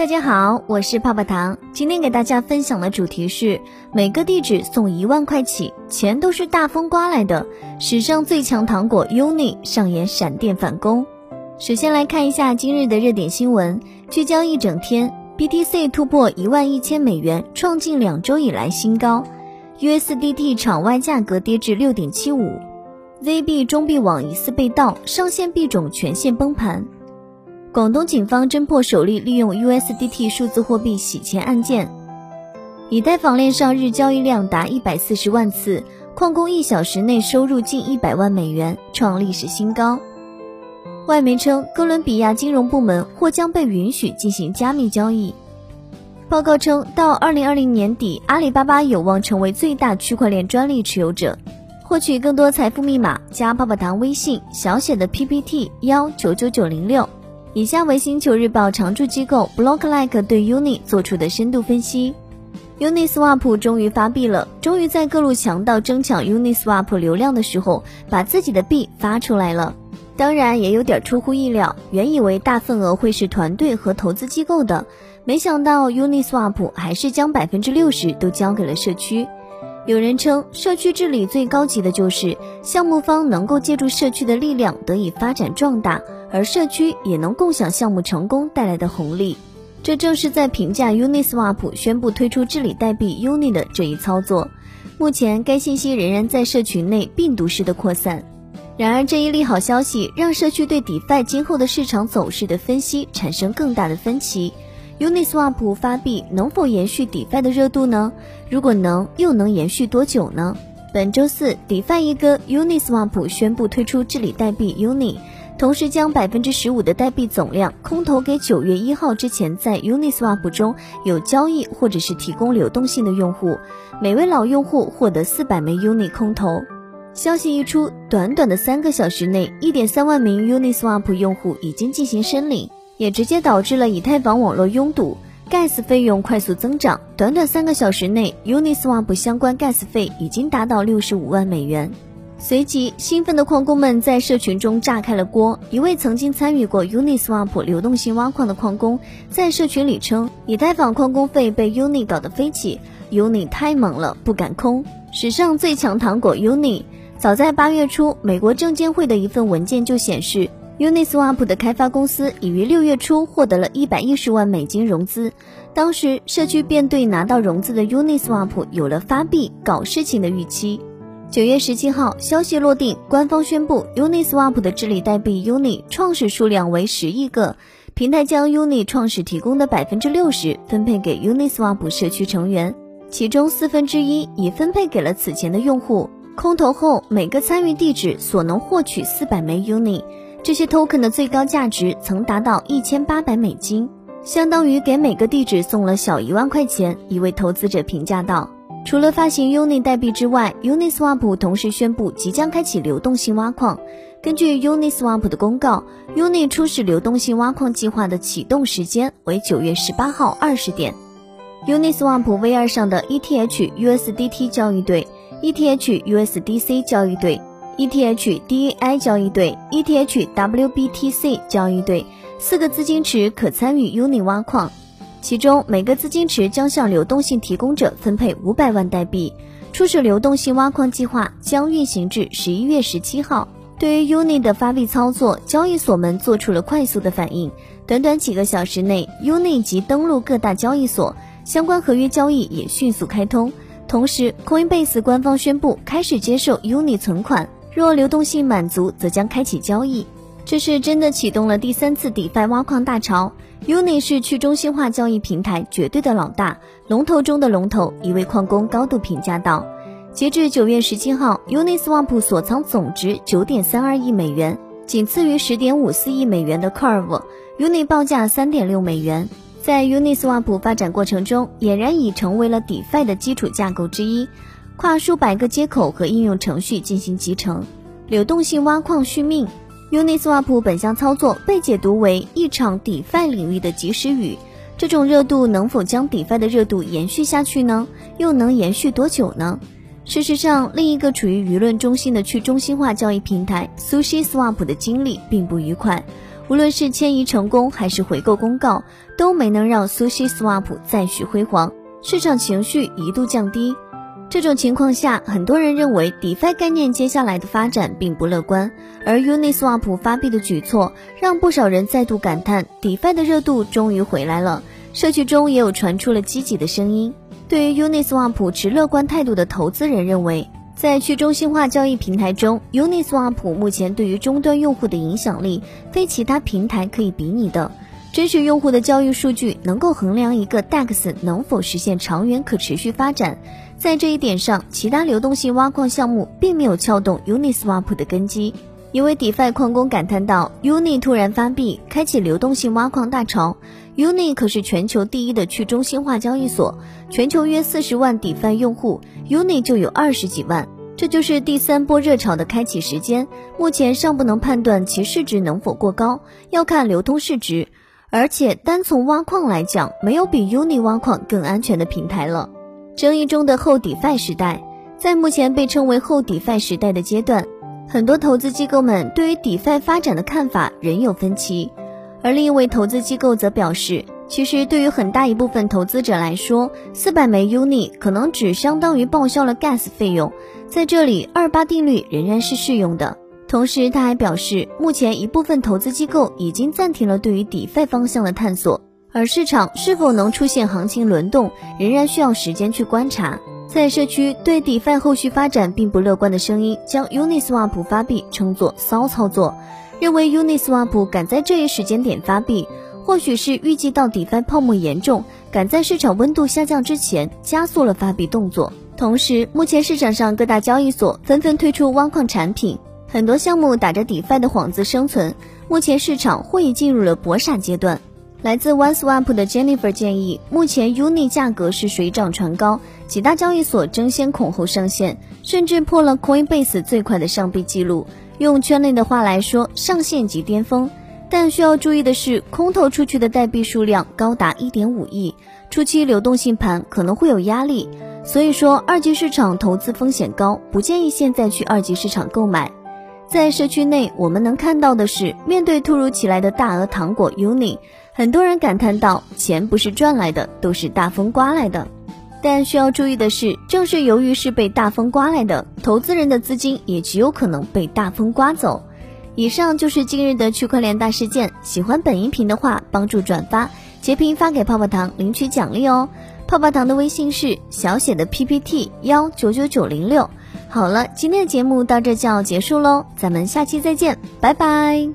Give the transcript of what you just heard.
大家好，我是泡泡糖。今天给大家分享的主题是每个地址送一万块起，钱都是大风刮来的。史上最强糖果 UNI 上演闪电反攻。首先来看一下今日的热点新闻，聚焦一整天，BTC 突破一万一千美元，创近两周以来新高。USDT 场外价格跌至六点七五。ZB 中币网疑似被盗，上线币种全线崩盘。广东警方侦破首例利用 USDT 数字货币洗钱案件。以太坊链上日交易量达一百四十万次，矿工一小时内收入近一百万美元，创历史新高。外媒称，哥伦比亚金融部门或将被允许进行加密交易。报告称，到二零二零年底，阿里巴巴有望成为最大区块链专利持有者。获取更多财富密码，加泡泡糖微信小写的 PPT 幺九九九零六。以下为星球日报常驻机构 Blocklike 对 Uni 做出的深度分析。Uniswap 终于发币了，终于在各路强盗争抢 Uniswap 流量的时候，把自己的币发出来了。当然也有点出乎意料，原以为大份额会是团队和投资机构的，没想到 Uniswap 还是将百分之六十都交给了社区。有人称，社区治理最高级的就是项目方能够借助社区的力量得以发展壮大。而社区也能共享项目成功带来的红利，这正是在评价 Uniswap 宣布推出治理代币 Uni 的这一操作。目前该信息仍然在社群内病毒式的扩散。然而这一利好消息让社区对 DeFi 今后的市场走势的分析产生更大的分歧。Uniswap 发币能否延续 DeFi 的热度呢？如果能，又能延续多久呢？本周四，DeFi 一哥 Uniswap 宣布推出治理代币 Uni。同时将百分之十五的代币总量空投给九月一号之前在 Uniswap 中有交易或者是提供流动性的用户，每位老用户获得四百枚 Uni 空投。消息一出，短短的三个小时内，一点三万名 Uniswap 用户已经进行申领，也直接导致了以太坊网络拥堵，Gas 费用快速增长。短短三个小时内，Uniswap 相关 Gas 费已经达到六十五万美元。随即，兴奋的矿工们在社群中炸开了锅。一位曾经参与过 Uniswap 流动性挖矿的矿工在社群里称：“以太坊矿工费被 Uni 搞得飞起，Uni 太猛了，不敢空。”史上最强糖果 Uni。早在八月初，美国证监会的一份文件就显示，Uniswap 的开发公司已于六月初获得了一百一十万美金融资。当时，社区便对拿到融资的 Uniswap 有了发币搞事情的预期。九月十七号，消息落定，官方宣布 Uniswap 的治理代币 Uni 创始数量为十亿个，平台将 Uni 创始提供的百分之六十分配给 Uniswap 社区成员，其中四分之一已分配给了此前的用户。空投后，每个参与地址所能获取四百枚 Uni，这些 token 的最高价值曾达到一千八百美金，相当于给每个地址送了小一万块钱。一位投资者评价道。除了发行 Uni 代币之外，Uniswap 同时宣布即将开启流动性挖矿。根据 Uniswap 的公告，Uni 初始流动性挖矿计划的启动时间为九月十八号二十点。Uniswap V2 上的 ETH USDT 交易对、ETH USDC 交易对、ETH DAI 交易对、ETH WBTC 交易对四个资金池可参与 Uni 挖矿。其中每个资金池将向流动性提供者分配五百万代币。初始流动性挖矿计划将运行至十一月十七号。对于 Uni 的发币操作，交易所们做出了快速的反应。短短几个小时内，Uni 即登陆各大交易所，相关合约交易也迅速开通。同时，Coinbase 官方宣布开始接受 Uni 存款，若流动性满足，则将开启交易。这是真的启动了第三次 DeFi 挖矿大潮。Uni 是去中心化交易平台绝对的老大，龙头中的龙头。一位矿工高度评价道：“截至九月十七号，Uniswap 锁仓总值九点三二亿美元，仅次于十点五四亿美元的 Curve。Uni 报价三点六美元。在 Uniswap 发展过程中，俨然已成为了 DeFi 的基础架构之一，跨数百个接口和应用程序进行集成，流动性挖矿续命。” Uniswap 本项操作被解读为一场 DeFi 领域的及时雨，这种热度能否将 DeFi 的热度延续下去呢？又能延续多久呢？事实上，另一个处于舆论中心的去中心化交易平台 SushiSwap 的经历并不愉快。无论是迁移成功还是回购公告，都没能让 Sushi Swap 再续辉煌，市场情绪一度降低。这种情况下，很多人认为 DeFi 概念接下来的发展并不乐观，而 Uniswap 发币的举措让不少人再度感叹 DeFi 的热度终于回来了。社区中也有传出了积极的声音。对于 Uniswap 持乐观态度的投资人认为。在去中心化交易平台中，Uniswap 目前对于终端用户的影响力非其他平台可以比拟的。真实用户的交易数据能够衡量一个 DEX 能否实现长远可持续发展。在这一点上，其他流动性挖矿项目并没有撬动 Uniswap 的根基。一位 DeFi 矿工感叹道：“Uni 突然发币，开启流动性挖矿大潮。Uni 可是全球第一的去中心化交易所，全球约四十万 DeFi 用户，Uni 就有二十几万。这就是第三波热潮的开启时间。目前尚不能判断其市值能否过高，要看流通市值。而且单从挖矿来讲，没有比 Uni 挖矿更安全的平台了。争议中的后 DeFi 时代，在目前被称为后 DeFi 时代的阶段。”很多投资机构们对于 DeFi 发展的看法仍有分歧，而另一位投资机构则表示，其实对于很大一部分投资者来说，四百枚 Uni 可能只相当于报销了 Gas 费用，在这里二八定律仍然是适用的。同时，他还表示，目前一部分投资机构已经暂停了对于 DeFi 方向的探索，而市场是否能出现行情轮动，仍然需要时间去观察。在社区对 DeFi 后续发展并不乐观的声音，将 Uniswap 发币称作骚操作，认为 Uniswap 敢在这一时间点发币，或许是预计到 DeFi 泡沫严重，赶在市场温度下降之前加速了发币动作。同时，目前市场上各大交易所纷纷推出挖矿产品，很多项目打着 DeFi 的幌子生存，目前市场或已进入了搏傻阶段。来自 OneSwap 的 Jennifer 建议，目前 Uni 价格是水涨船高，几大交易所争先恐后上线，甚至破了 Coinbase 最快的上币记录。用圈内的话来说，上线即巅峰。但需要注意的是，空投出去的代币数量高达1.5亿，初期流动性盘可能会有压力。所以说，二级市场投资风险高，不建议现在去二级市场购买。在社区内，我们能看到的是，面对突如其来的大额糖果 Uni。很多人感叹道：“钱不是赚来的，都是大风刮来的。”但需要注意的是，正是由于是被大风刮来的，投资人的资金也极有可能被大风刮走。以上就是今日的区块链大事件。喜欢本音频的话，帮助转发、截屏发给泡泡糖领取奖励哦。泡泡糖的微信是小写的 PPT 幺九九九零六。好了，今天的节目到这就要结束喽，咱们下期再见，拜拜。